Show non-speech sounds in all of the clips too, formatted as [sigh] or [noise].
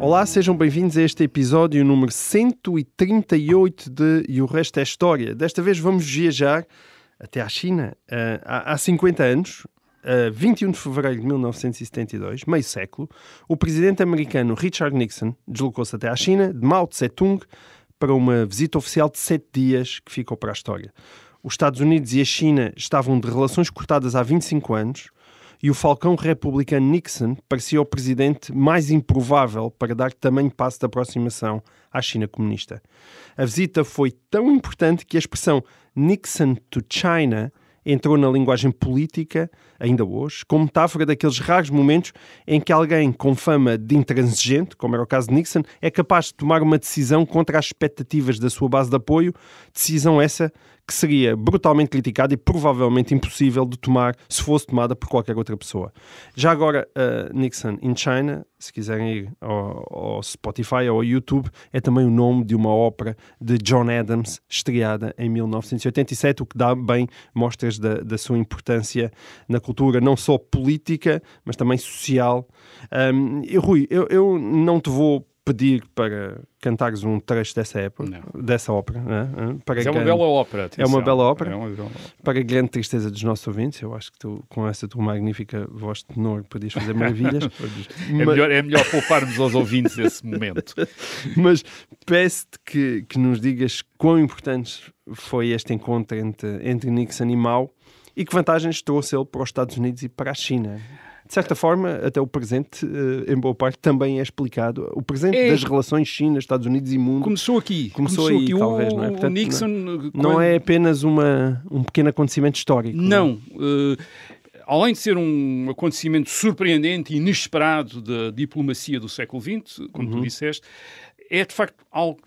Olá, sejam bem-vindos a este episódio número 138 de E o Resto é História. Desta vez vamos viajar até à China. Uh, há, há 50 anos, uh, 21 de fevereiro de 1972, meio século, o presidente americano Richard Nixon deslocou-se até à China, de Mao Tse-tung, para uma visita oficial de sete dias que ficou para a história. Os Estados Unidos e a China estavam de relações cortadas há 25 anos e o falcão republicano Nixon parecia o presidente mais improvável para dar tamanho passo de aproximação à China comunista. A visita foi tão importante que a expressão Nixon to China entrou na linguagem política, ainda hoje, como metáfora daqueles raros momentos em que alguém com fama de intransigente, como era o caso de Nixon, é capaz de tomar uma decisão contra as expectativas da sua base de apoio, decisão essa que seria brutalmente criticada e provavelmente impossível de tomar se fosse tomada por qualquer outra pessoa. Já agora, uh, Nixon in China, se quiserem ir ao, ao, Spotify ou ao YouTube, é também o nome de uma ópera de John Adams, estreada em 1987, o que dá bem mostras da, da sua importância na cultura, não só política, mas também social. Um, Rui, eu, eu não te vou pedir para cantares um trecho dessa época, Não. dessa ópera. Né? Para é uma bela ópera. É atenção. uma bela ópera. É uma bela. Para a grande tristeza dos nossos ouvintes, eu acho que tu, com essa tua magnífica voz de tenor, podias fazer maravilhas. [laughs] É, Mas- melhor, é melhor pouparmos aos ouvintes esse momento. [laughs] Mas peço-te que, que nos digas quão importante foi este encontro entre, entre Nixon e Mao e que vantagens trouxe ele para os Estados Unidos e para a China. De certa forma, até o presente, eh, em boa parte, também é explicado. O presente É. das relações China, Estados Unidos e mundo Começou aqui. Começou aí, aqui. talvez, o, não é? Portanto, Nixon. não quando- é apenas uma, um pequeno acontecimento histórico. é? Não. eh, além de ser um acontecimento surpreendente e inesperado da diplomacia do século XX, como Uhum. tu disseste, é de facto algo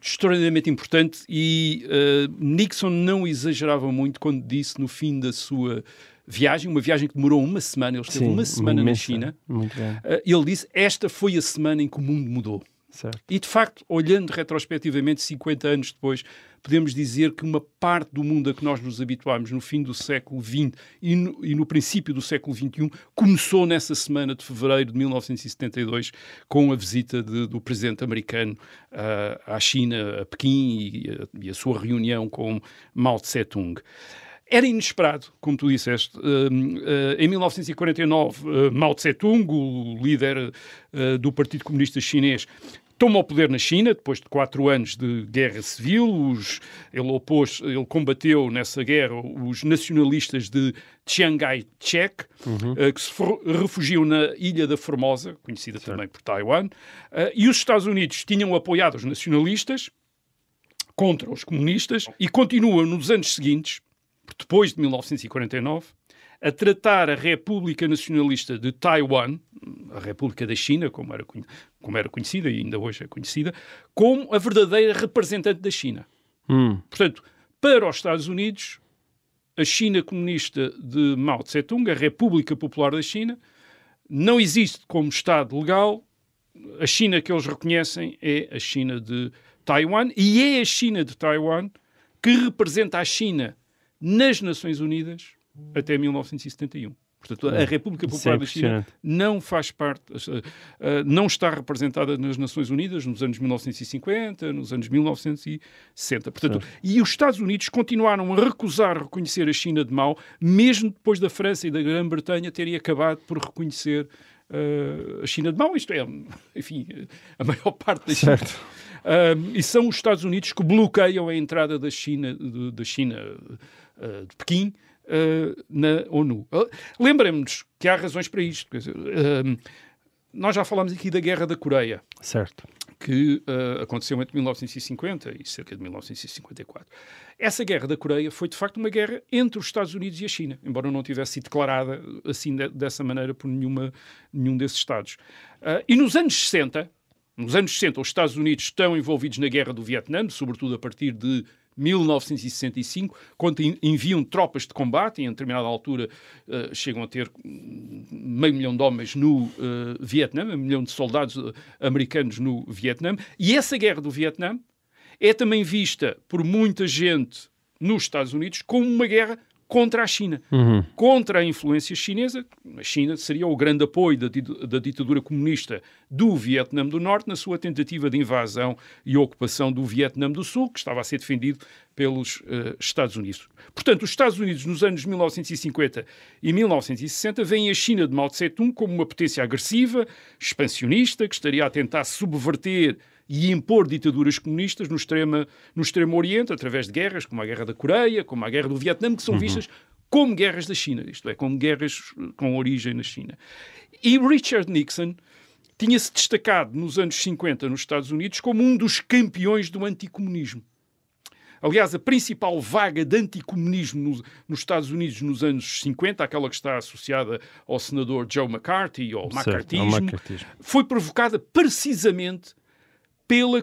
extraordinariamente importante e eh, Nixon não exagerava muito quando disse no fim da sua viagem, uma viagem que demorou uma semana, ele esteve Sim, uma semana na imensa, China, Muito grande, eh, ele disse, esta foi a semana em que o mundo mudou. certo. E, de facto, olhando retrospectivamente, 50 anos depois, podemos dizer que uma parte do mundo a que nós nos habituámos no fim do século XX e no, e no princípio do século XXI começou nessa semana de fevereiro de 1972 com a visita de- do presidente americano ah, à China, a Pequim, e a, e a sua reunião com Mao Tse-tung. Era inesperado, como tu disseste. Um, uh, em 1949, uh, Mao Tse-tung, o líder uh, do Partido Comunista Chinês, toma o poder na China, depois de quatro anos de guerra civil. Os, ele opôs, ele combateu nessa guerra os nacionalistas de Chiang Kai-shek, uh, que se for- refugiam na Ilha da Formosa, conhecida também por Taiwan. Uh, e os Estados Unidos tinham apoiado os nacionalistas contra os comunistas e continuam nos anos seguintes, depois de 1949, a tratar a República Nacionalista de Taiwan, a República da China, como era, como era conhecida e ainda hoje é conhecida, como a verdadeira representante da China. Hum, Portanto, para os Estados Unidos, a China comunista de Mao Tse-tung, a República Popular da China, não existe como Estado legal. A China que eles reconhecem é a China de Taiwan e é a China de Taiwan que representa a China nas Nações Unidas até 1971. Portanto, a República Popular é da China não faz parte, uh, uh, não está representada nas Nações Unidas nos anos 1950, nos anos 1960. Portanto, e os Estados Unidos continuaram a recusar reconhecer a China de Mao, mesmo depois da França e da Grã-Bretanha terem acabado por reconhecer uh, a China de Mao. Isto é, enfim, a maior parte da China. certo. Um, e são os Estados Unidos que bloqueiam a entrada da China, de- da China uh, de Pequim uh, na ONU. Uh, Lembremos-nos que há razões para isto. Dizer, nós já falámos aqui da Guerra da Coreia, Certo. que aconteceu entre 1950 e cerca de 1954. Essa Guerra da Coreia foi, de facto, uma guerra entre os Estados Unidos e a China, embora não tivesse sido declarada assim de- dessa maneira por nenhuma, nenhum desses Estados. E nos anos 60, nos anos 60, os Estados Unidos estão envolvidos na Guerra do Vietnã, sobretudo a partir de 1965, quando enviam tropas de combate, e em determinada altura uh, chegam a ter meio milhão de homens no uh, Vietnã, meio milhão de soldados uh, americanos no Vietnã, e essa guerra do Vietnã é também vista por muita gente nos Estados Unidos como uma guerra contra a China, uhum. contra a influência chinesa. A China seria o grande apoio da, da, ditadura comunista do Vietnã do Norte na sua tentativa de invasão e ocupação do Vietnã do Sul, que estava a ser defendido pelos uh, Estados Unidos. Portanto, os Estados Unidos, nos anos 1950 e 1960, veem a China de Mao Tse-tung como uma potência agressiva, expansionista, que estaria a tentar subverter e impor ditaduras comunistas no extremo, no extremo Oriente, através de guerras, como a Guerra da Coreia, como a Guerra do Vietnã, que são uhum. vistas como guerras da China, isto é, como guerras com origem na China. E Richard Nixon tinha-se destacado nos anos 50 nos Estados Unidos como um dos campeões do anticomunismo. Aliás, a principal vaga de anticomunismo nos, nos Estados Unidos nos anos 50, aquela que está associada ao senador Joe McCarthy, ou McCarthyismo, foi provocada precisamente pela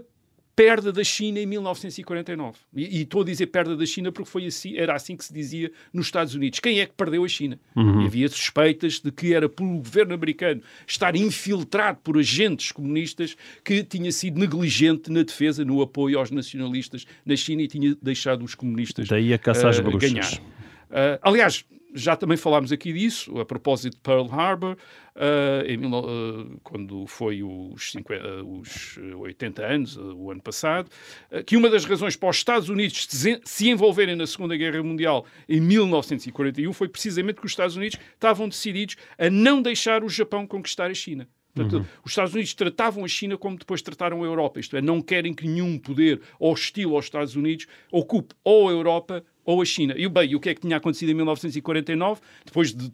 perda da China em 1949. E, e estou a dizer perda da China porque foi assim, era assim que se dizia nos Estados Unidos. Quem é que perdeu a China? Uhum. Havia suspeitas de que era pelo governo americano estar infiltrado por agentes comunistas que tinha sido negligente na defesa, no apoio aos nacionalistas na China e tinha deixado os comunistas Daí a caça às uh, ganhar. Uh, aliás, já também falámos aqui disso, a propósito de Pearl Harbor, uh, em, uh, quando foi os, 50, uh, os 80 anos, o ano passado, que uma das razões para os Estados Unidos se envolverem na Segunda Guerra Mundial em 1941 foi precisamente que os Estados Unidos estavam decididos a não deixar o Japão conquistar a China. Portanto, uhum. os Estados Unidos tratavam a China como depois trataram a Europa, isto é, não querem que nenhum poder hostil aos Estados Unidos ocupe ou a Europa ou a China. E bem, o que é que tinha acontecido em 1949? Depois de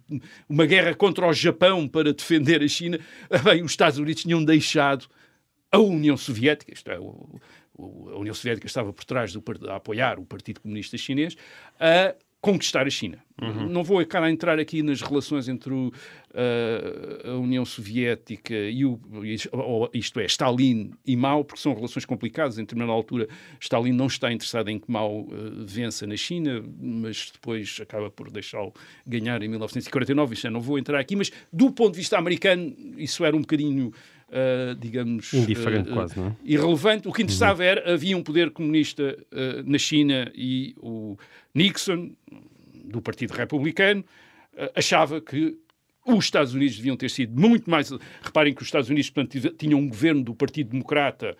uma guerra contra o Japão para defender a China, [laughs] bem, os Estados Unidos tinham deixado a União Soviética, isto é, o, a União Soviética estava por trás do, a apoiar o Partido Comunista Chinês, a conquistar a China. Uhum. Não vou cara entrar aqui nas relações entre o, uh, a União Soviética e o, isto é, Stalin e Mao, porque são relações complicadas. Em determinada altura, Stalin não está interessado em que Mao uh, vença na China, mas depois acaba por deixá-lo ganhar em 1949. Isto é, não vou entrar aqui, mas do ponto de vista americano, isso era um bocadinho Uh, digamos, indiferente uh, quase, não é? irrelevante. O que interessava uhum. era havia um poder comunista uh, na China e o Nixon, do Partido Republicano, achava que os Estados Unidos deviam ter sido muito mais. Reparem que os Estados Unidos portanto, tinham um governo do Partido Democrata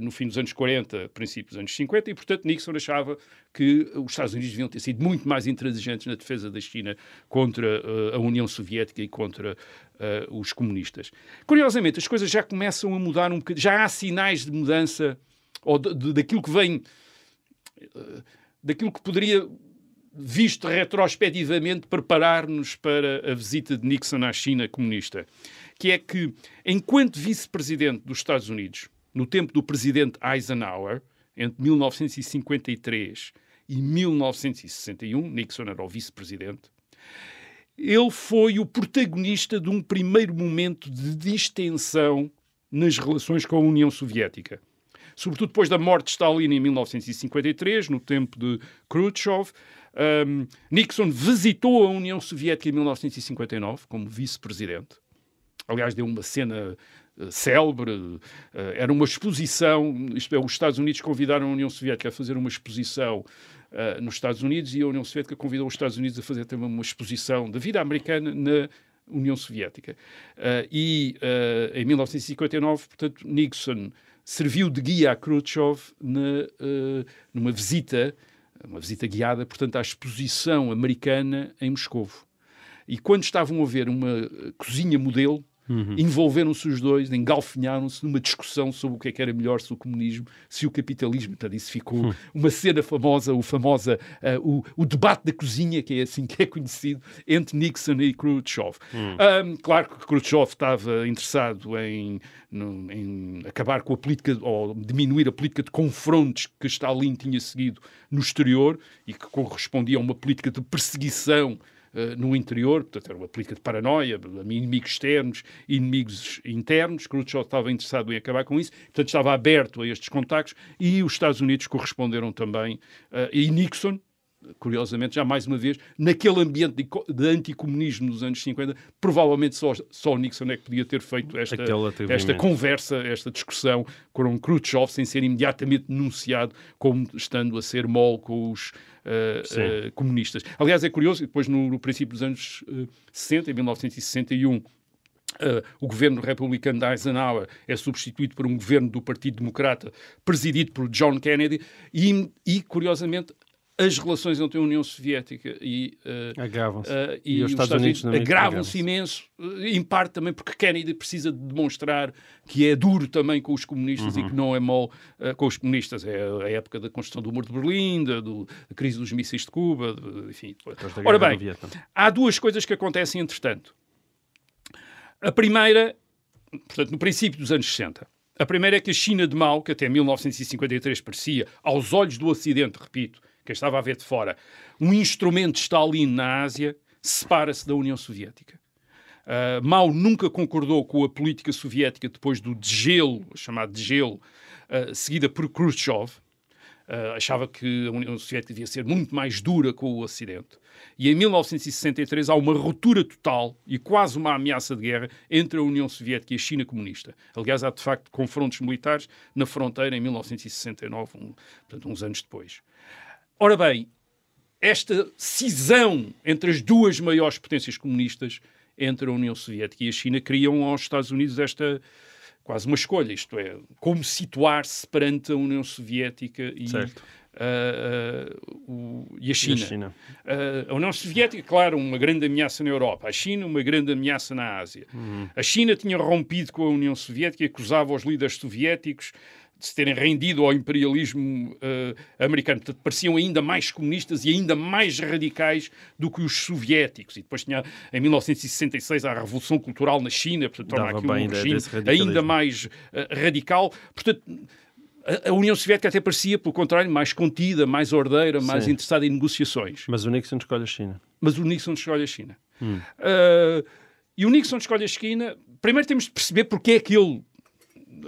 no fim dos anos 40, princípios dos anos 50, e, portanto, Nixon achava que os Estados Unidos deviam ter sido muito mais intransigentes na defesa da China contra uh, a União Soviética e contra uh, os comunistas. Curiosamente, as coisas já começam a mudar um bocadinho, já há sinais de mudança, ou de, de, daquilo que vem, uh, daquilo que poderia, visto retrospectivamente, preparar-nos para a visita de Nixon à China comunista, que é que, enquanto vice-presidente dos Estados Unidos, no tempo do presidente Eisenhower, entre 1953 e 1961, Nixon era o vice-presidente, ele foi o protagonista de um primeiro momento de distensão nas relações com a União Soviética. Sobretudo depois da morte de Stalin em 1953, no tempo de Khrushchev, um, Nixon visitou a União Soviética em 1959 como vice-presidente. Aliás, deu uma cena célebre. Eh, era uma exposição, isto é, os Estados Unidos convidaram a União Soviética a fazer uma exposição uh, nos Estados Unidos e a União Soviética convidou os Estados Unidos a fazer também uma exposição da vida americana na União Soviética. Uh, e uh, em 1959, portanto, Nixon serviu de guia a Khrushchev na, numa visita, uma visita guiada, portanto, à exposição americana em Moscou. E quando estavam a ver uma cozinha modelo, Uhum. Envolveram-se os dois, engalfinharam-se numa discussão sobre o que, é que era melhor, se o comunismo, se o capitalismo. Portanto, isso ficou uhum. uma cena famosa, o famosa, uh, o, o, debate da cozinha, que é assim que é conhecido, entre Nixon e Khrushchev. Uhum. Um, claro que Khrushchev estava interessado em, no, em acabar com a política, ou diminuir a política de confrontos que Stalin tinha seguido no exterior e que correspondia a uma política de perseguição uh, no interior, portanto, era uma política de paranoia, inimigos externos, inimigos internos. Khrushchev estava interessado em acabar com isso, portanto, estava aberto a estes contactos e os Estados Unidos corresponderam também. Uh, e Nixon, curiosamente, já mais uma vez, naquele ambiente de, de anticomunismo nos anos 50, provavelmente só, só Nixon é que podia ter feito esta, esta conversa, esta discussão com Khrushchev, sem ser imediatamente denunciado como estando a ser mole com os uh, uh, comunistas. Aliás, é curioso, depois no, no princípio dos anos uh, 60, em 1961, Uh, o governo republicano de Eisenhower é substituído por um governo do Partido Democrata, presidido por John Kennedy, e, e curiosamente, as relações entre a União Soviética e, uh, agravam-se. Uh, e, e, os Estados, Estados Unidos, agravam-se imenso, em parte também porque Kennedy precisa de demonstrar que é duro também com os comunistas uhum. e que não é mau uh, com os comunistas. É a época da construção do Muro de Berlim, da, do, da crise dos mísseis de Cuba, de, enfim. Ora bem, há duas coisas que acontecem entretanto. A primeira, portanto, no princípio dos anos 60, a primeira é que a China de Mao, que até 1953 parecia, aos olhos do Ocidente, repito, quem estava a ver de fora, um instrumento de Stalin na Ásia, separa-se da União Soviética. Uh, Mao nunca concordou com a política soviética depois do degelo, chamado degelo, uh, seguida por Khrushchev. Uh, achava que a União Soviética devia ser muito mais dura com o Ocidente. E em 1963 há uma ruptura total e quase uma ameaça de guerra entre a União Soviética e a China comunista. Aliás, há de facto confrontos militares na fronteira em 1969, um, portanto, uns anos depois. Ora bem, esta cisão entre as duas maiores potências comunistas, entre a União Soviética e a China, criam aos Estados Unidos esta quase uma escolha, isto é, como situar-se perante a União Soviética e, uh, uh, o, e a China. E a, China. Uh, a, União Soviética, claro, uma grande ameaça na Europa. A China, uma grande ameaça na Ásia. Uhum. A China tinha rompido com a União Soviética e acusava os líderes soviéticos de se terem rendido ao imperialismo uh, americano. Portanto, pareciam ainda mais comunistas e ainda mais radicais do que os soviéticos. E depois tinha, em 1966, a Revolução Cultural na China, portanto, torna aqui um regime ainda mais uh, radical. Portanto, a União Soviética até parecia, pelo contrário, mais contida, mais ordeira, mais Sim. interessada em negociações. Mas o Nixon escolhe a China. Mas o Nixon escolhe a China. Hum. Uh, e o Nixon escolhe a China. Primeiro temos de perceber porque é que ele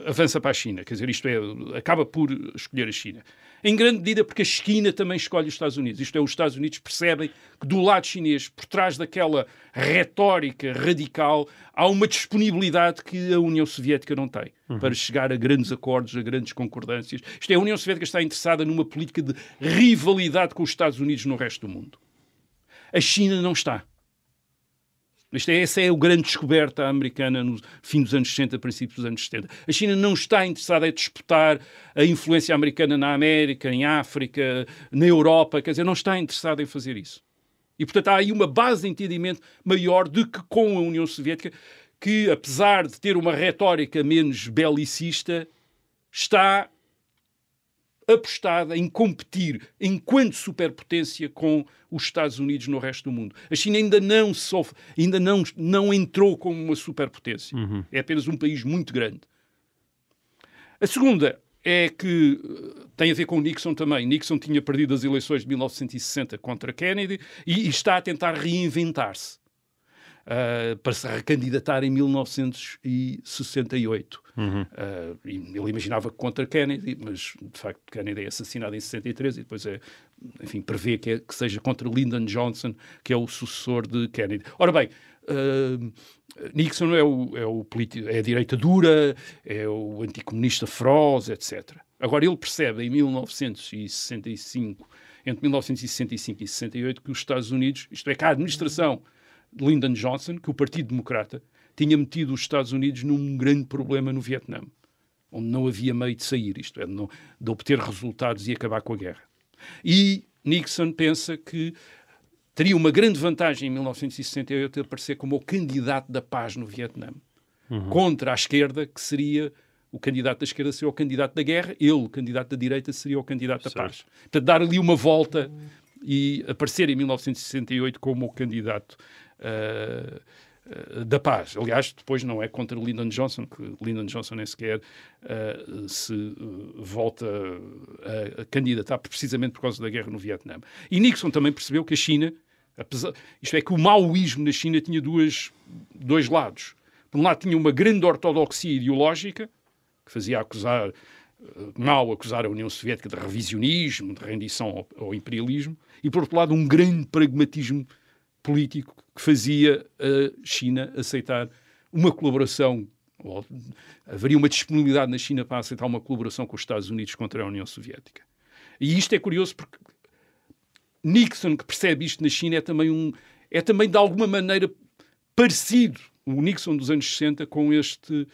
avança para a China, quer dizer, isto é, acaba por escolher a China. Em grande medida porque a China também escolhe os Estados Unidos. Isto é, os Estados Unidos percebem que do lado chinês, por trás daquela retórica radical, há uma disponibilidade que a União Soviética não tem uhum. para chegar a grandes acordos, a grandes concordâncias. Isto é, a União Soviética está interessada numa política de rivalidade com os Estados Unidos no resto do mundo. A China não está. Isto é, essa é a grande descoberta americana no fim dos anos 60, princípios dos anos 70. A China não está interessada em disputar a influência americana na América, em África, na Europa, quer dizer, não está interessada em fazer isso. E, portanto, há aí uma base de entendimento maior do que com a União Soviética, que, apesar de ter uma retórica menos belicista, está apostada em competir enquanto superpotência com os Estados Unidos no resto do mundo. A China ainda não sofre, ainda não, não entrou como uma superpotência. Uhum. É apenas um país muito grande. A segunda é que eh, tem a ver com Nixon também. Nixon tinha perdido as eleições de 1960 contra Kennedy e, e está a tentar reinventar-se uh, para se recandidatar em 1968. Uhum. Uh, ele imaginava contra Kennedy, mas de facto Kennedy é assassinado em 63 e depois é, enfim, prevê que, é, que seja contra Lyndon Johnson, que é o sucessor de Kennedy. Ora bem, uh, Nixon é, o, é, o é a direita dura, é o anticomunista feroz, etc. Agora ele percebe em 1965, entre 1965 e 68, que os Estados Unidos, isto é, que a administração Lyndon Johnson, que o Partido Democrata tinha metido os Estados Unidos num grande problema no Vietnã, onde não havia meio de sair, isto é, de, não, de obter resultados e acabar com a guerra. E Nixon pensa que teria uma grande vantagem em 1968 de aparecer como o candidato da paz no Vietnã, uhum. contra a esquerda, que seria o candidato da esquerda seria o candidato da guerra, ele, o candidato da direita, seria o candidato da certo. paz. Portanto, dar ali uma volta e aparecer em 1968 como o candidato da paz. Aliás, depois não é contra Lyndon Johnson, que Lyndon Johnson nem sequer uh, se volta a, a, candidatar precisamente por causa da guerra no Vietnã. E Nixon também percebeu que a China Apesar, isto é que o maoísmo na China tinha duas, dois lados. Por um lado, tinha uma grande ortodoxia ideológica, que fazia acusar, Mao acusar a União Soviética de revisionismo, de rendição ao, ao, imperialismo, e por outro lado, um grande pragmatismo político que fazia a China aceitar uma colaboração, ou, haveria uma disponibilidade na China para aceitar uma colaboração com os Estados Unidos contra a União Soviética. E isto é curioso porque Nixon, que percebe isto na China, é também, um, é também de alguma maneira parecido, o Nixon dos anos 60, com este,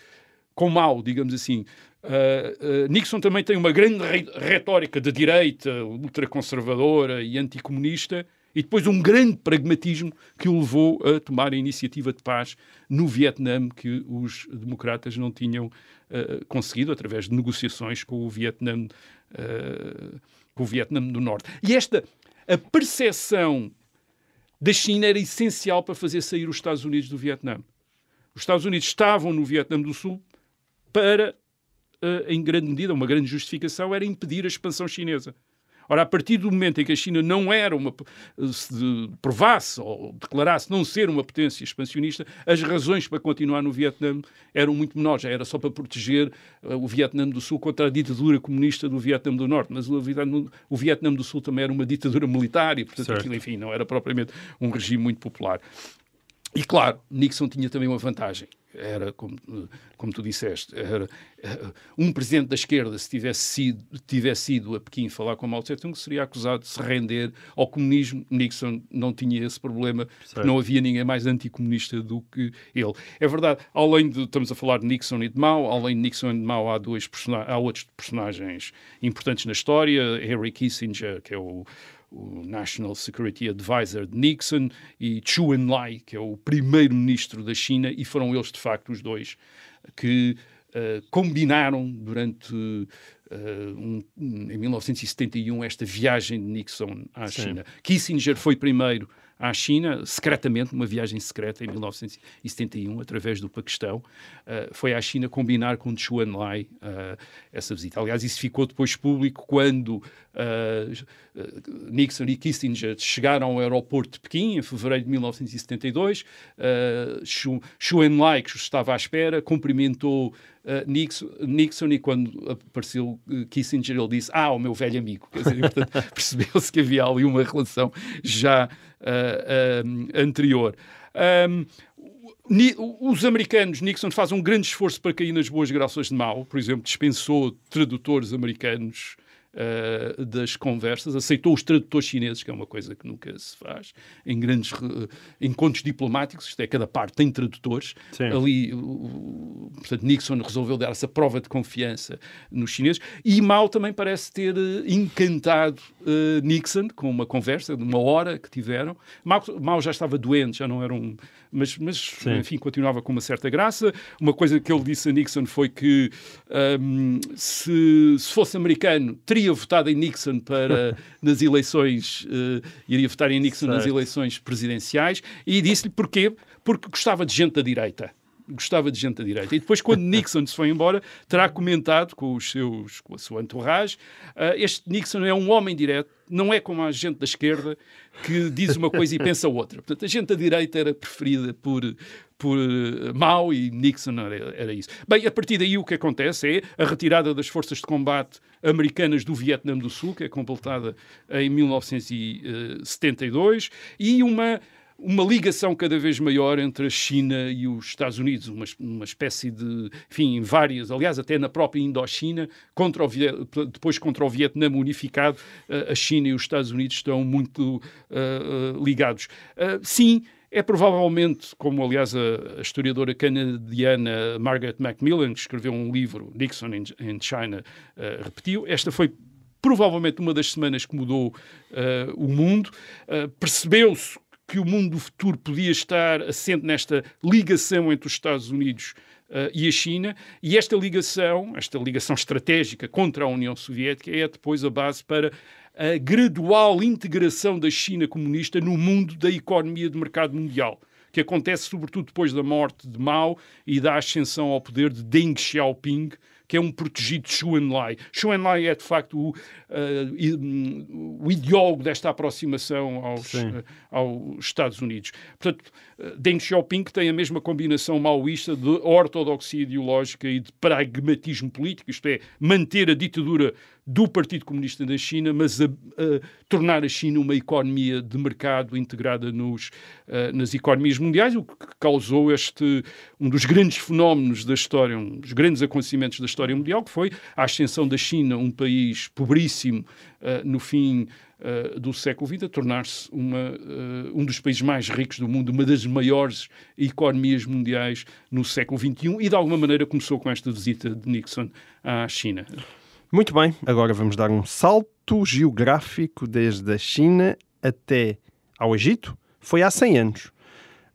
com Mao, digamos assim. Uh, uh, Nixon também tem uma grande re retórica de direita, ultraconservadora e anticomunista, e depois um grande pragmatismo que o levou a tomar a iniciativa de paz no Vietnã, que os democratas não tinham uh, conseguido através de negociações com o Vietnã, com o Vietnã do Norte. E esta a percepção da China era essencial para fazer sair os Estados Unidos do Vietnã. Os Estados Unidos estavam no Vietnã do Sul para, eh, em grande medida, uma grande justificação era impedir a expansão chinesa. Ora, a partir do momento em que a China não era uma. se provasse ou declarasse não ser uma potência expansionista, as razões para continuar no Vietnã eram muito menores. Já era só para proteger uh, o Vietnã do Sul contra a ditadura comunista do Vietnã do Norte. Mas o Vietnã, o Vietnã do Sul também era uma ditadura militar e, portanto, aquilo, enfim, não era propriamente um regime muito popular. E claro, Nixon tinha também uma vantagem era, como, como tu disseste, era, um presidente da esquerda, se tivesse, sido, tivesse ido a Pequim falar com Mao Tse-tung, seria acusado de se render ao comunismo. Nixon não tinha esse problema, não havia ninguém mais anticomunista do que ele. É verdade, além de, estamos a falar de Nixon e de Mao, além de Nixon e de Mao, há, dois há outros personagens importantes na história, Henry Kissinger, que é o o National Security Advisor de Nixon, e Chu Enlai, que é o primeiro-ministro da China, e foram eles, de facto, os dois que uh, combinaram durante, um, em 1971, esta viagem de Nixon à Sim. China. Kissinger foi primeiro à China, secretamente, numa viagem secreta em 1971, através do Paquistão. Uh, foi à China combinar com Zhou Enlai uh, essa visita. Aliás, isso ficou depois público quando uh, Nixon e Kissinger chegaram ao aeroporto de Pequim, em fevereiro de 1972. Uh, Zhou Enlai, que estava à espera, cumprimentou Nixon, Nixon, e quando apareceu Kissinger, ele disse: Ah, o meu velho amigo. Quer dizer, [laughs] percebeu-se que havia ali uma relação já uh, anterior. Um, os americanos, Nixon faz um grande esforço para cair nas boas graças de Mao, por exemplo, dispensou tradutores americanos uh, das conversas, aceitou os tradutores chineses, que é uma coisa que nunca se faz, em grandes uh, encontros diplomáticos, isto é, cada parte tem tradutores. Sim. Ali, uh, portanto, Nixon resolveu dar essa prova de confiança nos chineses e Mao também parece ter eh, encantado Nixon com uma conversa de uma hora que tiveram. Mao, Mao já estava doente, já não era um. Mas, mas enfim, continuava com uma certa graça. Uma coisa que ele disse a Nixon foi que um, se, se fosse americano, teria teria votado em Nixon para [laughs] nas eleições, uh, iria votar em Nixon certo. nas eleições presidenciais e disse-lhe porquê? Porque gostava de gente da direita gostava de gente da direita. E depois, quando Nixon se foi embora, terá comentado com os seus, com a sua entourage, uh, este Nixon é um homem direto, não é como a gente da esquerda que diz uma coisa e pensa outra. Portanto, a gente da direita era preferida por, por uh, Mao e Nixon era, era, isso. Bem, a partir daí o que acontece é a retirada das forças de combate americanas do Vietnã do Sul, que é completada em 1972, e uma uma ligação cada vez maior entre a China e os Estados Unidos, uma, uma espécie de, enfim, várias, aliás, até na própria Indochina, contra o, depois contra o Vietnã unificado, a China e os Estados Unidos estão muito uh, ligados. Uh, sim, é provavelmente, como aliás a, historiadora canadiana Margaret Macmillan, que escreveu um livro, Nixon in China, uh, repetiu, esta foi provavelmente uma das semanas que mudou uh, o mundo. Uh, Percebeu-se que o mundo do futuro podia estar assente nesta ligação entre os Estados Unidos uh, e a China, e esta ligação, esta ligação estratégica contra a União Soviética, é depois a base para a gradual integração da China comunista no mundo da economia de mercado mundial, que acontece sobretudo depois da morte de Mao e da ascensão ao poder de Deng Xiaoping, que é um protegido de Xu Enlai. Xu Enlai é, de facto, o, uh, o ideólogo desta aproximação aos, uh, aos Estados Unidos. Portanto, uh, Deng Xiaoping tem a mesma combinação maoísta de ortodoxia ideológica e de pragmatismo político, isto é, manter a ditadura do Partido Comunista da China, mas a, a, tornar a China uma economia de mercado integrada nos, uh, nas economias mundiais, o que causou este um dos grandes fenómenos da história, um dos grandes acontecimentos da história mundial, que foi a ascensão da China, um país pobríssimo uh, no fim uh, do século XX, a tornar-se um dos países mais ricos do mundo, uma das maiores economias mundiais no século XXI, e de alguma maneira começou com esta visita de Nixon à China. Muito bem, agora vamos dar um salto geográfico desde a China até ao Egito. Foi há 100 anos.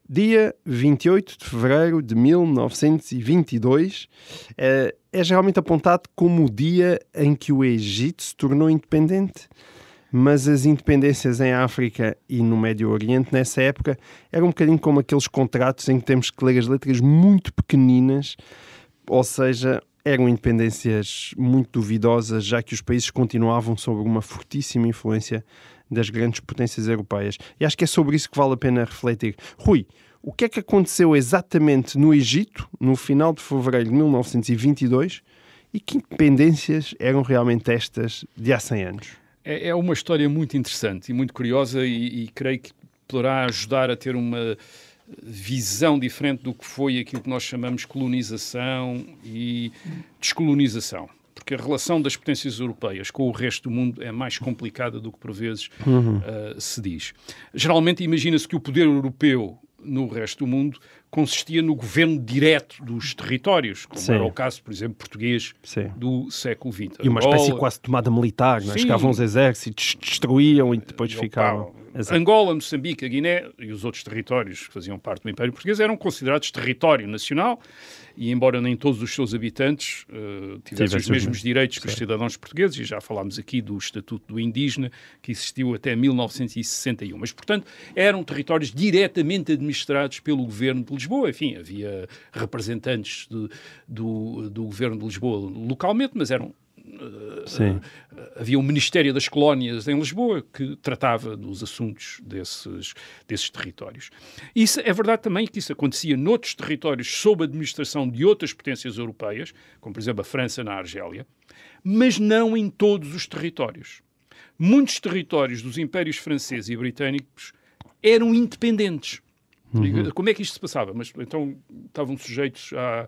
Dia 28 de fevereiro de 1922 é, é geralmente apontado como o dia em que o Egito se tornou independente. Mas as independências em África e no Médio Oriente nessa época eram um bocadinho como aqueles contratos em que temos que ler as letras muito pequeninas, ou seja, eram independências muito duvidosas, já que os países continuavam sob uma fortíssima influência das grandes potências europeias. E acho que é sobre isso que vale a pena refletir. Rui, o que é que aconteceu exatamente no Egito, no final de fevereiro de 1922, e que independências eram realmente estas de há 100 anos? É, é uma história muito interessante e muito curiosa, e, e creio que poderá ajudar a ter uma visão diferente do que foi aquilo que nós chamamos colonização e descolonização. Porque a relação das potências europeias com o resto do mundo é mais complicada do que por vezes uhum. uh, se diz. Geralmente imagina-se que o poder europeu no resto do mundo consistia no governo direto dos territórios, como Sim. era o caso, por exemplo, português Sim. do século XX. E uma espécie quase de tomada militar, não é? chegavam os exércitos, destruíam e depois ficavam... Exato. Angola, Moçambique, a Guiné e os outros territórios que faziam parte do Império Português eram considerados território nacional e, embora nem todos os seus habitantes uh, tivessem os mesmos direitos que os cidadãos portugueses, e já falámos aqui do Estatuto do Indígena, que existiu até 1961. Mas, portanto, eram territórios diretamente administrados pelo governo de Lisboa. Enfim, havia representantes de, do, do governo de Lisboa localmente, mas eram Uh, havia um Ministério das Colónias em Lisboa que tratava dos assuntos desses, desses territórios. Isso é verdade também que isso acontecia noutros territórios sob a administração de outras potências europeias, como por exemplo a França na Argélia, mas não em todos os territórios. Muitos territórios dos impérios franceses e britânicos eram independentes. Uhum. Como é que isto se passava? Mas então estavam sujeitos a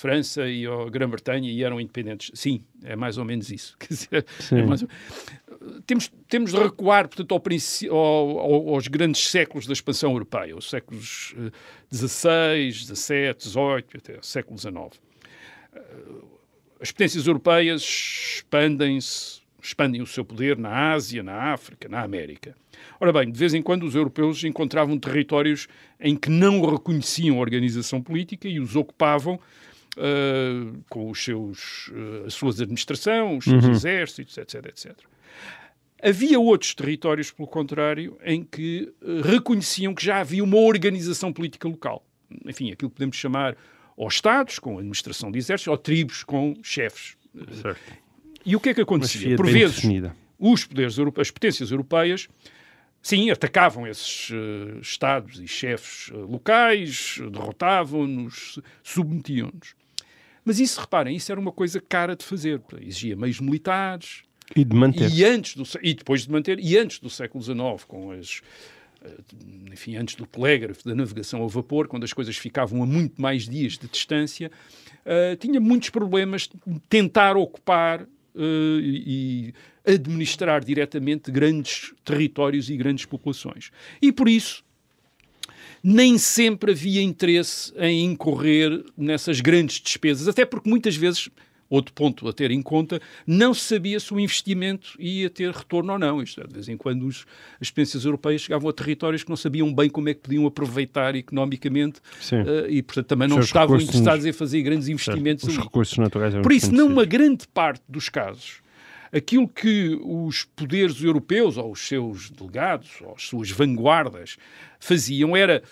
França e a Grã-Bretanha e eram independentes. Sim, é mais ou menos isso. [laughs] Dizer, é mais... temos, temos de recuar, portanto, ao, ao, aos grandes séculos da expansão europeia, os séculos XVI, XVII, XVIII, até século XIX. Eh, as potências europeias expandem-se, expandem o seu poder na Ásia, na África, na América. Ora bem, de vez em quando os europeus encontravam territórios em que não reconheciam a organização política e os ocupavam uh, com os seus, uh, as suas administrações, os seus uhum. exércitos, etc, etc. Havia outros territórios, pelo contrário, em que uh, reconheciam que já havia uma organização política local. Enfim, aquilo que podemos chamar ou Estados, com administração de exércitos, ou tribos com chefes. Certo. E o que é que acontecia? Por vezes, definida. os poderes europeus, as potências europeias Sim, atacavam esses uh, estados e chefes uh, locais, derrotavam-nos, submetiam-nos. Mas isso, reparem, isso era uma coisa cara de fazer. Exigia meios militares. E de manter. E, antes do, e depois de manter. E antes do século XIX, com as eh, enfim, antes do telégrafo, da navegação a vapor, quando as coisas ficavam a muito mais dias de distância, uh, tinha muitos problemas de tentar ocupar uh, e administrar diretamente grandes territórios e grandes populações. E por isso nem sempre havia interesse em incorrer nessas grandes despesas, até porque muitas vezes outro ponto a ter em conta, não se sabia se o investimento ia ter retorno ou não. Isto é, de vez em quando os, as potências europeias chegavam a territórios que não sabiam bem como é que podiam aproveitar economicamente uh, e, portanto, também não estavam interessados em fazer grandes investimentos. Os recursos naturais Por isso, numa grande parte dos casos, aquilo que os poderes europeus, ou os seus delegados, ou as suas vanguardas, faziam era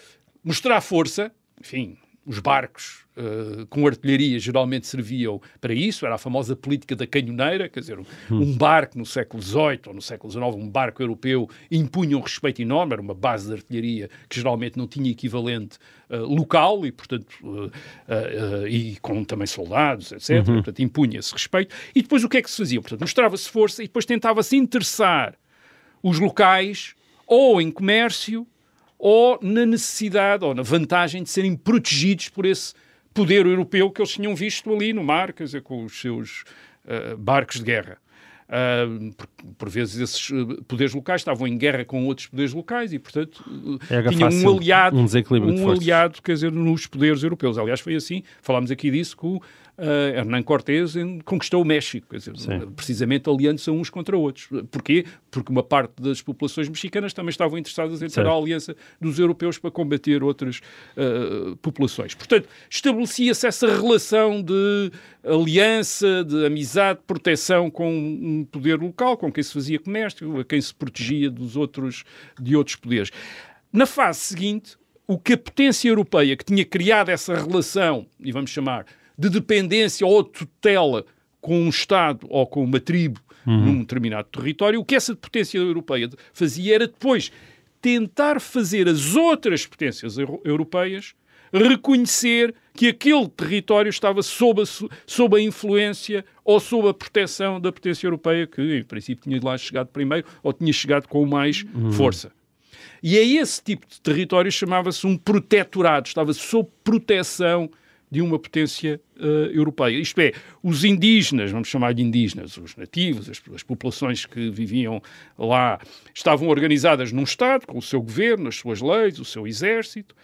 mostrar força, enfim, os barcos uh, com artilharia geralmente serviam para isso, era a famosa política da canhoneira, quer dizer, um, um barco no século XVIII ou no século XIX, um barco europeu, impunha um respeito enorme, era uma base de artilharia que geralmente não tinha equivalente uh, local e, portanto, uh, e com também soldados, etc. Uhum. Portanto, impunha esse respeito. E depois o que é que se fazia? Portanto, mostrava-se força e depois tentava-se interessar os locais ou em comércio ou na necessidade ou na vantagem de serem protegidos por esse poder europeu que eles tinham visto ali no mar, quer dizer, com os seus uh, barcos de guerra. Uh, por, por, vezes esses uh, poderes locais estavam em guerra com outros poderes locais e, portanto, uh, tinham um aliado, um, um aliado, quer dizer, nos poderes europeus. Aliás, foi assim, falámos aqui disso, com uh, Hernán Cortés conquistou o México, quer dizer, precisamente aliando-se uns contra outros. Porquê? Porque uma parte das populações mexicanas também estavam interessadas em ter a aliança dos europeus para combater outras uh, populações. Portanto, estabelecia-se essa relação de aliança, de amizade, proteção com um poder local, com quem se fazia comércio, a quem se protegia dos outros, de outros poderes. Na fase seguinte, o que a potência europeia, que tinha criado essa relação, e vamos chamar de dependência ou tutela com um Estado ou com uma tribo uhum. num determinado território, o que essa potência europeia fazia era depois tentar fazer as outras potências europeias reconhecer que aquele território estava sob a, sob a influência ou sob a proteção da potência europeia, que em princípio tinha lá chegado primeiro ou tinha chegado com mais uhum. força. E é esse tipo de território chamava-se um protetorado, estava sob proteção de uma potência uh, europeia. Isto é, os indígenas, vamos chamar de indígenas, os nativos, as, as, populações que viviam lá, estavam organizadas num Estado, com o seu governo, as suas leis, o seu exército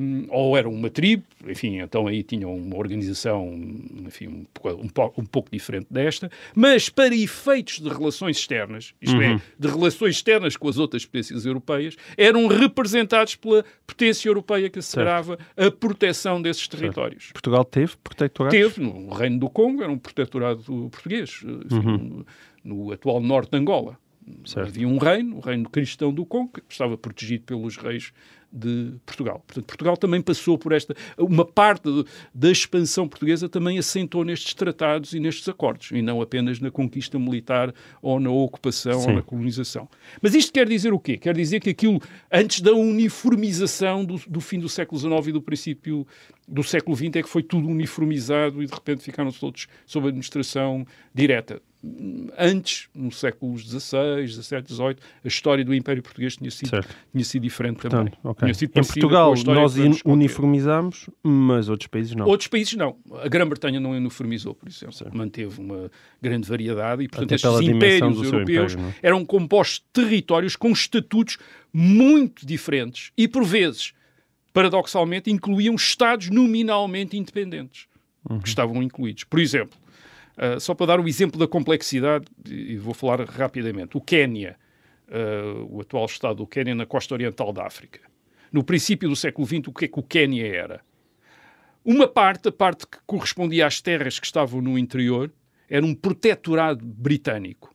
um, ou eram uma tribo, enfim, então aí tinham uma organização enfim, um, pouco, um, um pouco diferente desta, mas para efeitos de relações externas, isto é, uhum. é, de relações externas com as outras potências europeias, eram representados pela potência europeia que assegurava a proteção desses territórios. Certo. Portugal teve protetorado? Teve, no Reino do Congo era um protetorado português, enfim, uhum. no, no atual norte de Angola. Certo. Havia um reino, o reino cristão do Congo, que estava protegido pelos reis de Portugal. Portanto, Portugal também passou por esta. Uma parte da expansão portuguesa também assentou nestes tratados e nestes acordos, e não apenas na conquista militar ou na ocupação Sim. ou na colonização. Mas isto quer dizer o quê? Quer dizer que aquilo, antes da uniformização do, do fim do século XIX e do princípio do século XX, é que foi tudo uniformizado e de repente ficaram todos sob administração direta antes, no séculos XVI, XVII, XVIII, a história do Império Português tinha sido, tinha sido diferente Portanto, também. Okay. Sido em Portugal nós uniformizamos, mas outros países não. Outros países não. A Grã-Bretanha não uniformizou, por exemplo. Certo. Manteve uma grande variedade e, portanto, estes impérios europeus império, é? eram compostos de territórios com estatutos muito diferentes e, por vezes, paradoxalmente, incluíam Estados nominalmente independentes uhum. que estavam incluídos. Por exemplo, Uh, só para dar um exemplo da complexidade, e vou falar rapidamente. O Quénia, uh, o atual Estado do Quénia na costa oriental da África. No princípio do século XX, o que é que o Quénia era? Uma parte, a parte que correspondia às terras que estavam no interior, era um protetorado britânico.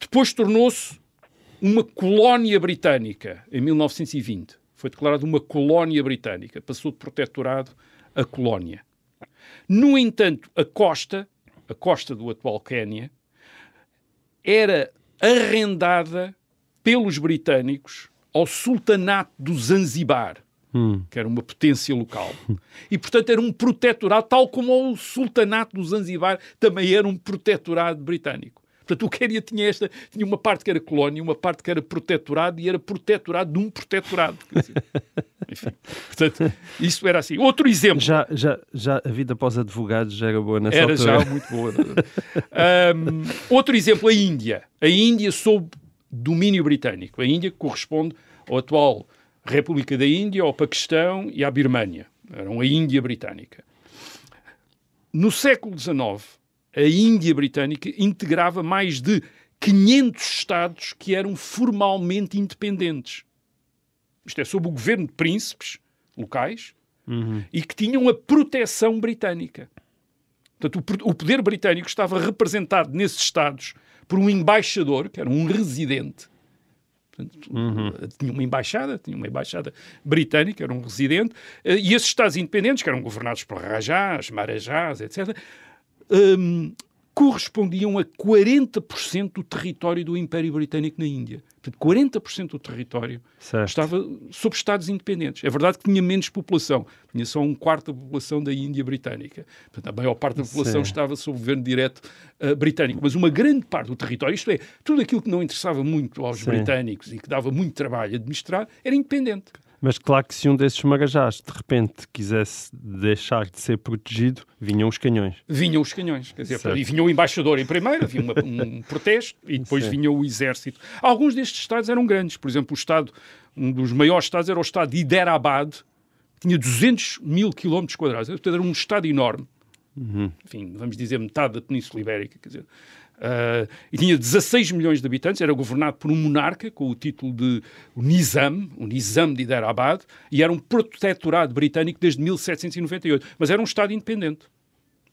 Depois tornou-se uma colónia britânica, em 1920. Foi declarado uma colónia britânica. Passou de protetorado a colónia. No entanto, a costa, a costa do atual Quénia, era arrendada pelos britânicos ao sultanato do Zanzibar, hum. que era uma potência local. E, portanto, era um protetorado, tal como o sultanato do Zanzibar também era um protetorado britânico. Portanto, o Quénia tinha esta, tinha uma parte que era colónia, uma parte que era protetorado e era protetorado de um protetorado. [laughs] Enfim, portanto, isso era assim. Outro exemplo. Já, já, já a vida após advogados já era boa nessa era altura. Era já muito boa. um, outro exemplo, a Índia. A Índia sob domínio britânico. A Índia corresponde ao atual República da Índia, ao Paquistão e à Birmânia. Eram a Índia britânica. No século XIX, a Índia Britânica integrava mais de 500 Estados que eram formalmente independentes. Isto é, sob o governo de príncipes locais uhum. e que tinham a proteção britânica. Portanto, o poder britânico estava representado nesses Estados por um embaixador, que era um residente. Portanto, Tinha uma embaixada, tinha uma embaixada britânica, era um residente, eh, e esses Estados independentes, que eram governados por Rajás, Marajás, etc., hum, correspondiam a 40% do território do Império Britânico na Índia. Portanto, 40% do território Certo. estava sob Estados independentes. É verdade que tinha menos população, tinha só um quarto da população da Índia britânica. Portanto, a maior parte da população Sim. estava sob o governo direto uh, britânico. Mas uma grande parte do território, isto é, tudo aquilo que não interessava muito aos Sim. britânicos e que dava muito trabalho a administrar, era independente. Mas claro que se um desses marajás de repente quisesse deixar de ser protegido, vinham os canhões. vinham os canhões. Quer dizer, Certo. e vinha o embaixador em primeiro, havia uma- um [laughs] protesto, e depois Sim. vinha o exército. Alguns destes estados eram grandes. Por exemplo, o estado, um dos maiores estados era o estado de Hyderabad, que tinha 200 mil quilómetros quadrados. Portanto, era um estado enorme. Enfim, vamos dizer metade da Península Ibérica. Quer dizer, ah, e tinha 16 milhões de habitantes, era governado por um monarca com o título de Nizam, o Nizam de Hyderabad, e era um protetorado britânico desde 1798, mas era um Estado independente.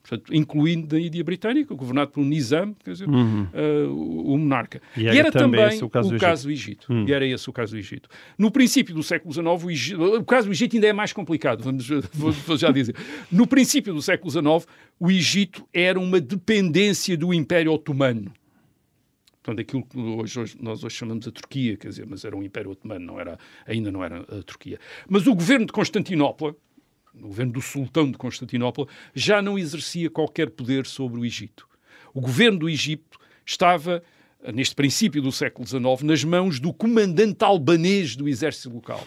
Portanto, incluindo a Índia Britânica, governado por um Nizam, quer dizer, ah, o, o monarca. Uhum. E era também o caso do Egito. do Egito. E era esse o caso do Egito. No princípio do século XIX, o, Egito, o caso do Egito ainda é mais complicado, vamos, [laughs] vou já dizer. No princípio do século XIX, o Egito era uma dependência do Império Otomano. Portanto, aquilo que hoje, hoje- nós hoje chamamos a Turquia, quer dizer, mas era um Império Otomano, não era, ainda não era a Turquia. Mas o governo de Constantinopla, o governo do sultão de Constantinopla, já não exercia qualquer poder sobre o Egito. O governo do Egito estava, neste princípio do século XIX, nas mãos do comandante albanês do exército local.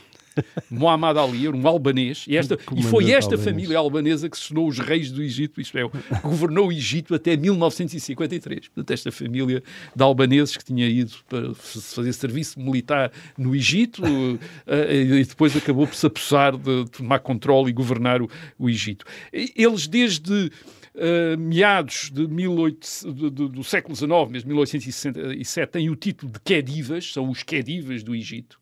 Muhammad Ali era um albanês e, esta, e foi esta albanês. família albanesa que se tornou os reis do Egito, isto é, governou o Egito até 1953. Portanto, esta família de albaneses que tinha ido para fazer serviço militar no Egito eh, e depois acabou por se apossar de tomar controle e governar o, o Egito. Eles, desde eh, meados de 18, do, século XIX, mesmo 1867, têm o título de Khedivas, são os Khedivas do Egito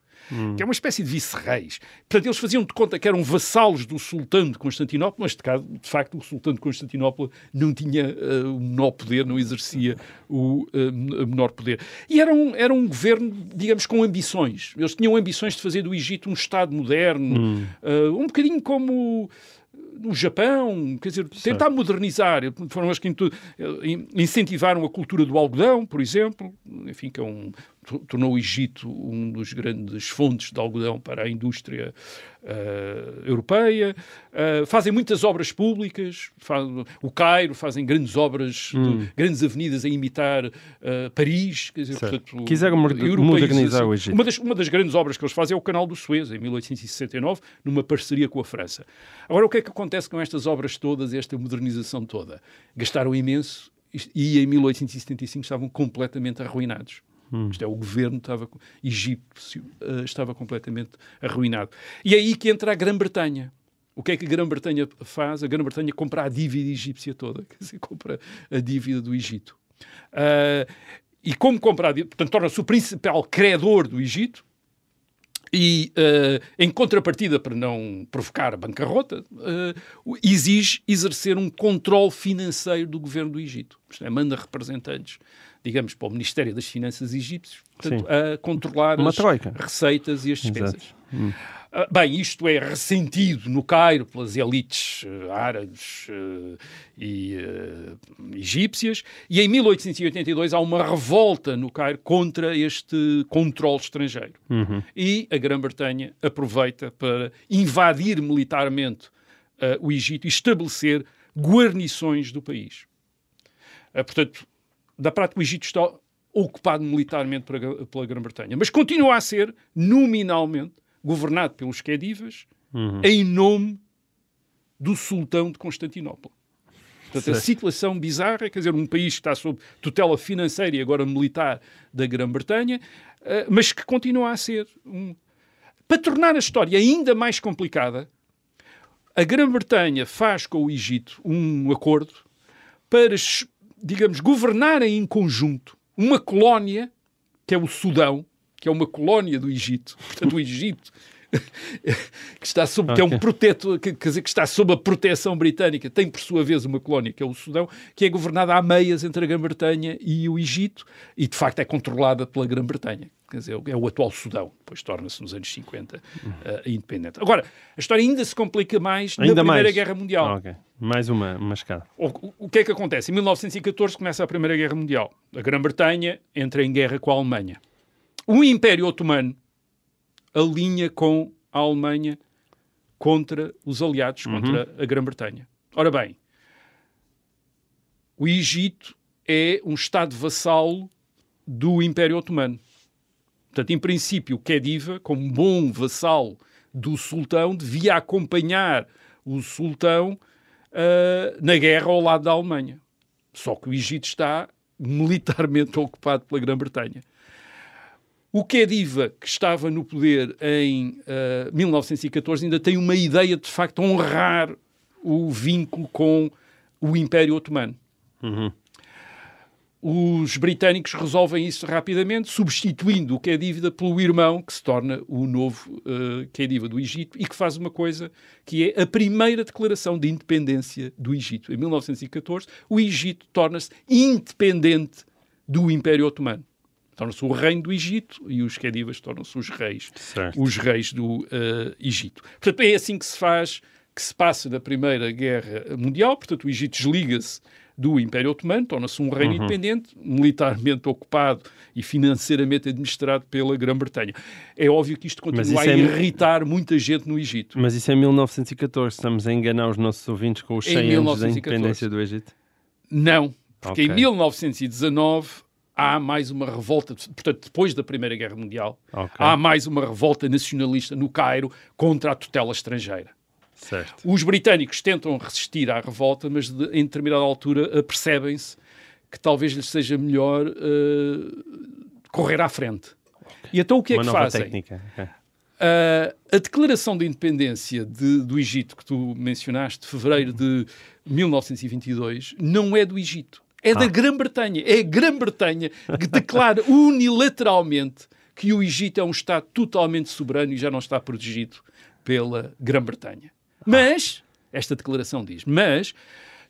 que é uma espécie de vice-reis. Portanto, eles faziam de conta que eram vassalos do sultão de Constantinopla, mas de, caso, de facto o sultão de Constantinopla não tinha eh, o menor poder, não exercia o eh, menor poder. E era um, era um governo, digamos, com ambições. Eles tinham ambições de fazer do Egito um Estado moderno, eh, um bocadinho como no Japão, quer dizer, tentar modernizar. Foram eles que incentivaram a cultura do algodão, por exemplo, enfim, que é um, tornou o Egito um dos grandes fontes de algodão para a indústria eh, europeia. Eh, fazem muitas obras públicas, faz- o Cairo fazem grandes obras, de- grandes avenidas a imitar eh, Paris. Quer dizer, portanto, Quiseram modernizar o Egito. Uma das, uma das grandes obras que eles fazem é o Canal do Suez, em 1869, numa parceria com a França. Agora, o que é que acontece com estas obras todas, esta modernização toda? Gastaram imenso e em 1875 estavam completamente arruinados. Isto é, o governo estava, egípcio eh, estava completamente arruinado. E é aí que entra a Grã-Bretanha. O que é que a Grã-Bretanha faz? A Grã-Bretanha compra a dívida egípcia toda, [laughs] quer dizer, compra a dívida do Egito. Ah, e como compra a dívida, portanto, torna-se o principal credor do Egito, e, eh, em contrapartida, para não provocar bancarrota, o- exige exercer um controle financeiro do governo do Egito. Isto é, manda representantes, digamos, para o Ministério das Finanças egípcios, portanto, a controlar Uma as troika. receitas e as despesas. Exato. Ah, Bem, isto é ressentido no Cairo pelas elites eh, árabes eh, e eh, egípcias, e em 1882 há uma revolta no Cairo contra este controle estrangeiro. E a Grã-Bretanha aproveita para invadir militarmente o Egito e estabelecer guarnições do país. Ah, portanto, da prática, o Egito está ocupado militarmente pela, Grã-Bretanha, mas continua a ser, nominalmente, governado pelos Khedivas em nome do sultão de Constantinopla. Portanto, a Certo. situação bizarra, quer dizer, um país que está sob tutela financeira e agora militar da Grã-Bretanha, eh, mas que continua a ser um... Para tornar a história ainda mais complicada, a Grã-Bretanha faz com o Egito um acordo para, digamos, governarem em conjunto uma colónia, que é o Sudão, que é uma colónia do Egito. Portanto, o Egito, [laughs] que, está sob, que é um protetor, que, quer dizer, que está sob a proteção britânica, tem por sua vez uma colónia, que é o Sudão, que é governada a meias entre a Grã-Bretanha e o Egito, e de facto é controlada pela Grã-Bretanha. Quer dizer, é o atual Sudão, depois torna-se nos anos 50 uh, independente. Agora, a história ainda se complica mais Ainda na Primeira mais? Guerra Mundial. Ah, ok. Mais uma, uma escada. O, o que é que acontece? Em 1914 começa a Primeira Guerra Mundial. A Grã-Bretanha entra em guerra com a Alemanha. O Império Otomano alinha com a Alemanha contra os aliados, contra a Grã-Bretanha. Ora bem, o Egito é um Estado vassalo do Império Otomano. Portanto, em princípio, o Khediva, como bom vassalo do sultão, devia acompanhar o sultão ah, na guerra ao lado da Alemanha. Só que o Egito está militarmente [laughs] ocupado pela Grã-Bretanha. O Khediva, que estava no poder em ah, 1914, ainda tem uma ideia de, de facto honrar o vínculo com o Império Otomano. Os britânicos resolvem isso rapidamente, substituindo o Khediva pelo irmão, que se torna o novo uh, Khediva do Egito e que faz uma coisa que é a primeira declaração de independência do Egito. Em 1914, o Egito torna-se independente do Império Otomano. Torna-se o reino do Egito e os Khedivas tornam-se os reis, Certo. os reis do uh, Egito. Portanto, é assim que se faz, que se passa da Primeira Guerra Mundial. Portanto, o Egito desliga-se do Império Otomano, torna-se um reino independente, militarmente ocupado e financeiramente administrado pela Grã-Bretanha. É óbvio que isto continua a é- irritar muita gente no Egito. Mas isso é 1914. Estamos a enganar os nossos ouvintes com os Em 100 anos da 1914. independência do Egito. Não, porque Ok. em 1919 há mais uma revolta, portanto, depois da Primeira Guerra Mundial, Ok. há mais uma revolta nacionalista no Cairo contra a tutela estrangeira. Certo. Os britânicos tentam resistir à revolta, mas de- em determinada altura apercebem-se que talvez lhes seja melhor eh, correr à frente. E então o que é uma que nova fazem? técnica. Uh, a declaração de independência de- do Egito que tu mencionaste, de fevereiro de 1922, não é do Egito. É da Grã-Bretanha. É a Grã-Bretanha que declara [laughs] unilateralmente que o Egito é um Estado totalmente soberano e já não está protegido pela Grã-Bretanha. Mas, esta declaração diz, mas,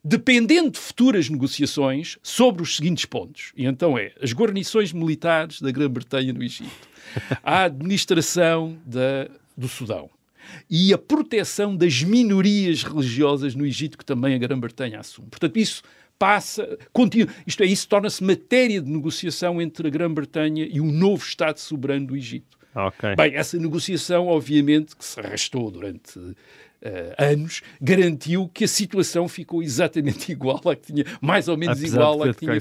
dependendo de futuras negociações sobre os seguintes pontos. E então é as guarnições militares da Grã-Bretanha no Egito, a administração da, do Sudão e a proteção das minorias religiosas no Egito, que também a Grã-Bretanha assume. Portanto, isso passa, continua, isto é, isso torna-se matéria de negociação entre a Grã-Bretanha e o novo Estado soberano do Egito. Ok. Bem, essa negociação, obviamente, que se arrastou durante anos, garantiu que a situação ficou exatamente [laughs] igual à que tinha, mais ou menos Apesar igual à que tinha,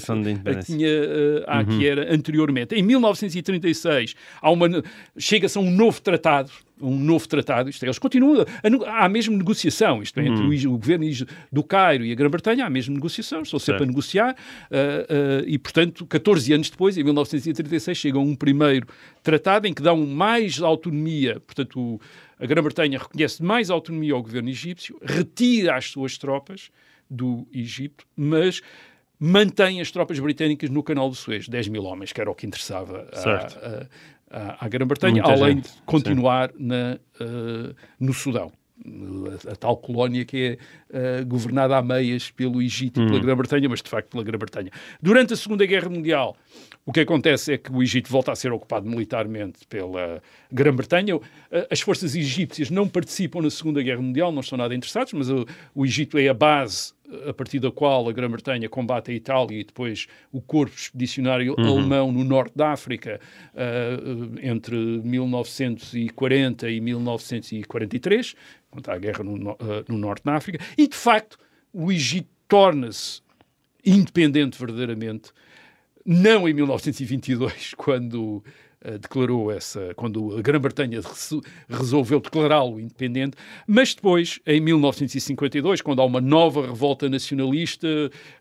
a que, tinha, eh, à que era anteriormente. Em 1936, há uma, ne- chega-se a um novo tratado, um novo tratado, isto é, eles continuam, a, há a mesma negociação, isto é, entre o, Ig- o governo do Cairo e a Grã-Bretanha, há a mesma negociação, estou sempre Certo. a negociar, ah, ah, e portanto, 14 anos depois, em 1936, chega um primeiro tratado em que dão mais autonomia, portanto, o- a Grã-Bretanha reconhece mais autonomia ao governo egípcio, retira as suas tropas do Egito, mas mantém as tropas britânicas no canal do Suez, 10 mil homens, que era o que interessava à- Grã-Bretanha, além gente, de continuar na, ah, no Sudão. A, a tal colónia que é ah, governada a meias pelo Egito e pela Grã-Bretanha, mas de facto pela Grã-Bretanha. Durante a Segunda Guerra Mundial, o que acontece é que o Egito volta a ser ocupado militarmente pela Grã-Bretanha. Ah, As forças egípcias não participam na Segunda Guerra Mundial, não estão nada interessados, mas o, o Egito é a base a partir da qual a Grã-Bretanha combate a Itália e depois o corpo expedicionário alemão no norte da África ah, entre 1940 e 1943, quando há a guerra no, ah, no norte da África, e de facto o Egito torna-se independente verdadeiramente não em 1922, [laughs] quando declarou essa, quando a Grã-Bretanha res- resolveu declará-lo independente, mas depois, em 1952, quando há uma nova revolta nacionalista,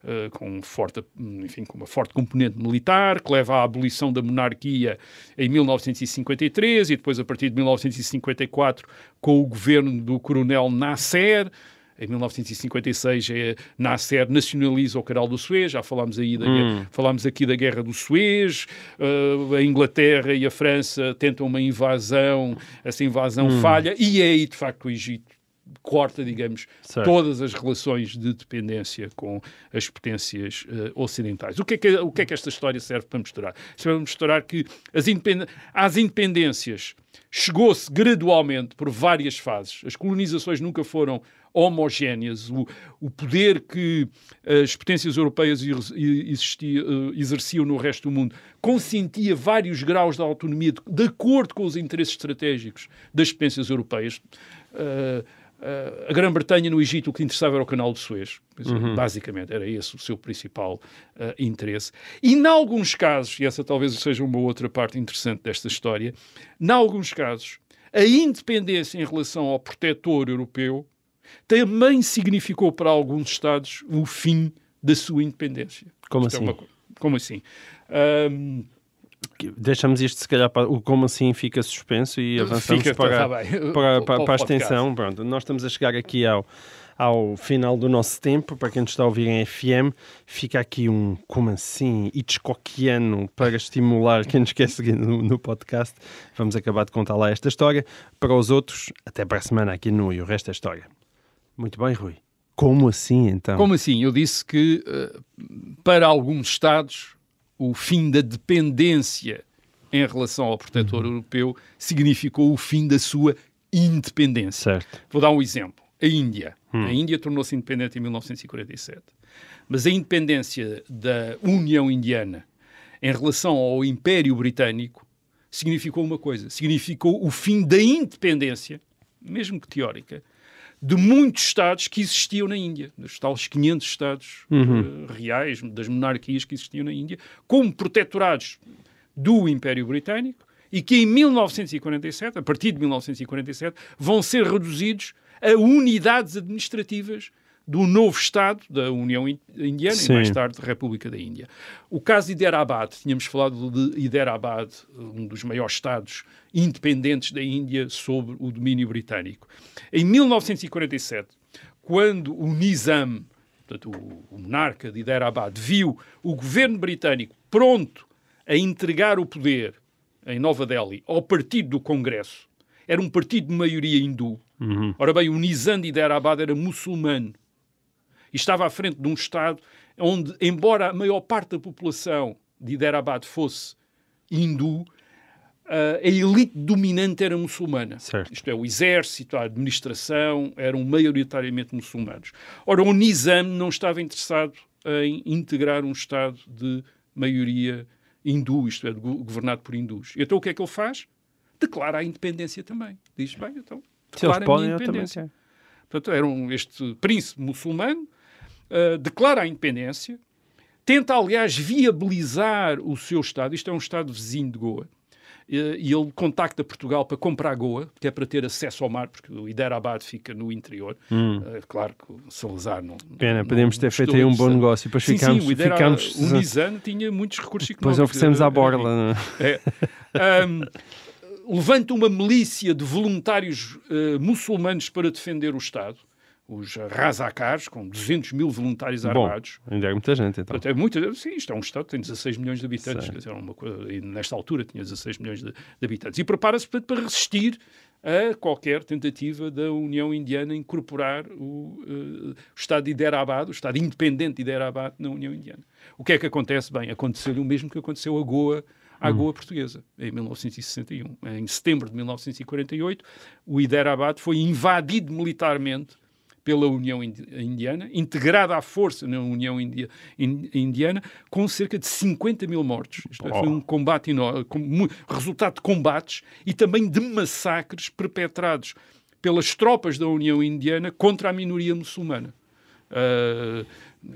eh, com, forte, enfim, com uma forte componente militar, que leva à abolição da monarquia em 1953 e depois, a partir de 1954, com o governo do coronel Nasser, em 1956, é, Nasser nacionaliza o canal do Suez, já falámos, aí da, guerra- falámos aqui da Guerra do Suez, eh, a Inglaterra e a França tentam uma invasão, essa invasão falha, e é aí, de facto, o Egito corta, digamos, Certo. todas as relações de dependência com as potências eh, ocidentais. O que, é que, o que é que esta história serve para mostrar? Serve para mostrar que as independ... às independências chegou-se gradualmente por várias fases. As colonizações nunca foram homogéneas. O, o poder que as potências europeias ex- existia- eh, exerciam no resto do mundo consentia vários graus de autonomia de, de acordo com os interesses estratégicos das potências europeias. Eh, eh, a Grã-Bretanha no Egito o que interessava era o canal de Suez. Dizer, Basicamente, era esse o seu principal eh, interesse. E, em alguns casos, e essa talvez seja uma outra parte interessante desta história, em alguns casos, a independência em relação ao protetor europeu também significou para alguns Estados o fim da sua independência. Como Isto é assim? uma co- como assim? Deixamos isto, se calhar, para o como assim fica suspenso e avançamos Fica, para, tá para, Para para, para a extensão. Pronto, nós estamos a chegar aqui ao, ao final do nosso tempo. Para quem nos está a ouvir em FM, fica aqui um como assim Hitchcockiano para estimular quem nos quer seguir no, no podcast. Vamos acabar de contar lá esta história. Para os outros, até para a semana aqui no E o Resto é História. Muito bem, Rui. Como assim, então? Como assim? Eu disse que eh, para alguns Estados o fim da dependência em relação ao protetor Uhum. europeu significou o fim da sua independência. Certo. Vou dar um exemplo. A Índia. Hum. A Índia tornou-se independente em 1947. Mas a independência da União Indiana em relação ao Império Britânico significou uma coisa. Significou o fim da independência, mesmo que teórica, de muitos Estados que existiam na Índia. Dos tais 500 Estados eh, reais, das monarquias que existiam na Índia, como protetorados do Império Britânico e que em 1947, a partir de 1947, vão ser reduzidos a unidades administrativas do novo Estado da União In- Indiana Sim. e mais tarde República da Índia. O caso de Hyderabad, tínhamos falado de Hyderabad, um dos maiores Estados independentes da Índia sob o domínio britânico. Em 1947, quando o Nizam, portanto, o, monarca de Hyderabad, viu o governo britânico pronto a entregar o poder em Nova Delhi ao partido do Congresso, era um partido de maioria hindu. Ora bem, o Nizam de Hyderabad era muçulmano e estava à frente de um Estado onde, embora a maior parte da população de Hyderabad fosse hindu, ah, a elite dominante era muçulmana. Certo. Isto é, o exército, a administração eram maioritariamente muçulmanos. Ora, o Nizam não estava interessado em integrar um Estado de maioria hindu, isto é, governado por hindus. Então o que é que ele faz? Declara a independência também. Diz, bem, então, declara a minha independência. Portanto, era um, este príncipe muçulmano, ah, declara a independência, tenta, aliás, viabilizar o seu Estado. Isto é um Estado vizinho de Goa. Eh, E ele contacta Portugal para comprar Goa, que é para ter acesso ao mar, porque o Hyderabad fica no interior. Eh, claro que o Salazar não. Hum. Pena, não- podemos ter feito aí um bom negócio. Depois Sim, ficámos. sim, o, Hidera- ficámos o Nizam tinha muitos recursos depois económicos. oferecemos à borla. rico. É. Ahm, levanta uma milícia de voluntários eh, muçulmanos para defender o Estado, os Razakars, com 200 mil voluntários Bom, armados. ainda é muita gente, então. É muita, sim, isto é um Estado que tem 16 milhões de habitantes, dizer, é uma coisa, e nesta altura tinha 16 milhões de, de habitantes. E prepara-se, portanto, para resistir a qualquer tentativa da União Indiana incorporar o, eh, o Estado de Hyderabad, o Estado independente de Hyderabad na União Indiana. O que é que acontece? Bem, aconteceu o mesmo que aconteceu a Goa, à Goa portuguesa, em 1961. Em setembro de 1948, o Hyderabad foi invadido militarmente pela União Indi- Indiana, integrada à força na União Indi- In- Indiana, com cerca de 50 mil mortos. Isto é, foi Oh. um combate enorme, resultado de combates e também de massacres perpetrados pelas tropas da União Indiana contra a minoria muçulmana. Ah,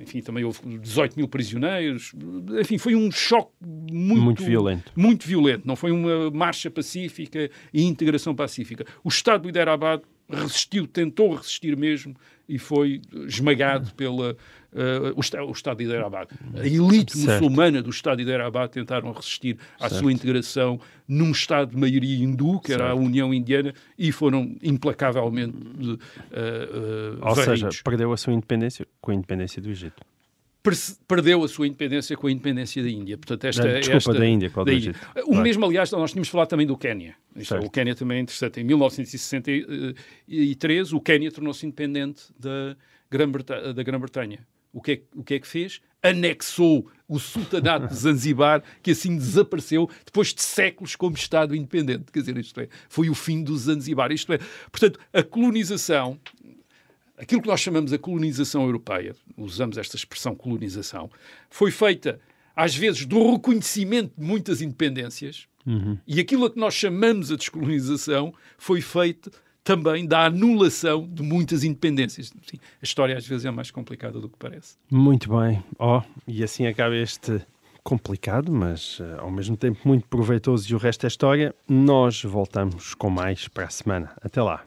enfim, também houve 18 mil prisioneiros. Enfim, foi um choque muito, Muito violento. Muito violento. Não foi uma marcha pacífica e integração pacífica. O Estado de Hyderabad resistiu, tentou resistir mesmo e foi esmagado pela eh, o, o Estado de Hyderabad. A elite Certo. muçulmana do Estado de Hyderabad tentaram resistir à sua integração num Estado de maioria hindu, que era a Certo. União Indiana, e foram implacavelmente eh, eh, Ou varridos. seja, perdeu a sua independência com a independência do Egito. Perdeu a sua independência com a independência da Índia. Portanto, esta, desculpa, esta, da Índia. Qual da Índia. Índia. O mesmo, aliás, nós tínhamos falado também do Quénia. O Quénia também é interessante. Em 1963, o Quénia tornou-se independente da Grã-Bretanha. Grã. O, que é, o que é que fez? Anexou o Sultanato de [laughs] Zanzibar, que assim desapareceu depois de séculos como Estado independente. Quer dizer, isto é, foi o fim do Zanzibar. Isto é, portanto, a colonização aquilo que nós chamamos a colonização europeia, usamos esta expressão colonização, foi feita às vezes do reconhecimento de muitas independências uhum. e aquilo a que nós chamamos a descolonização foi feito também da anulação de muitas independências. Sim, a história às vezes é mais complicada do que parece. Muito bem. Oh, e assim acaba este complicado, mas uh, ao mesmo tempo muito proveitoso e o resto é história. Nós voltamos com mais para a semana. Até lá.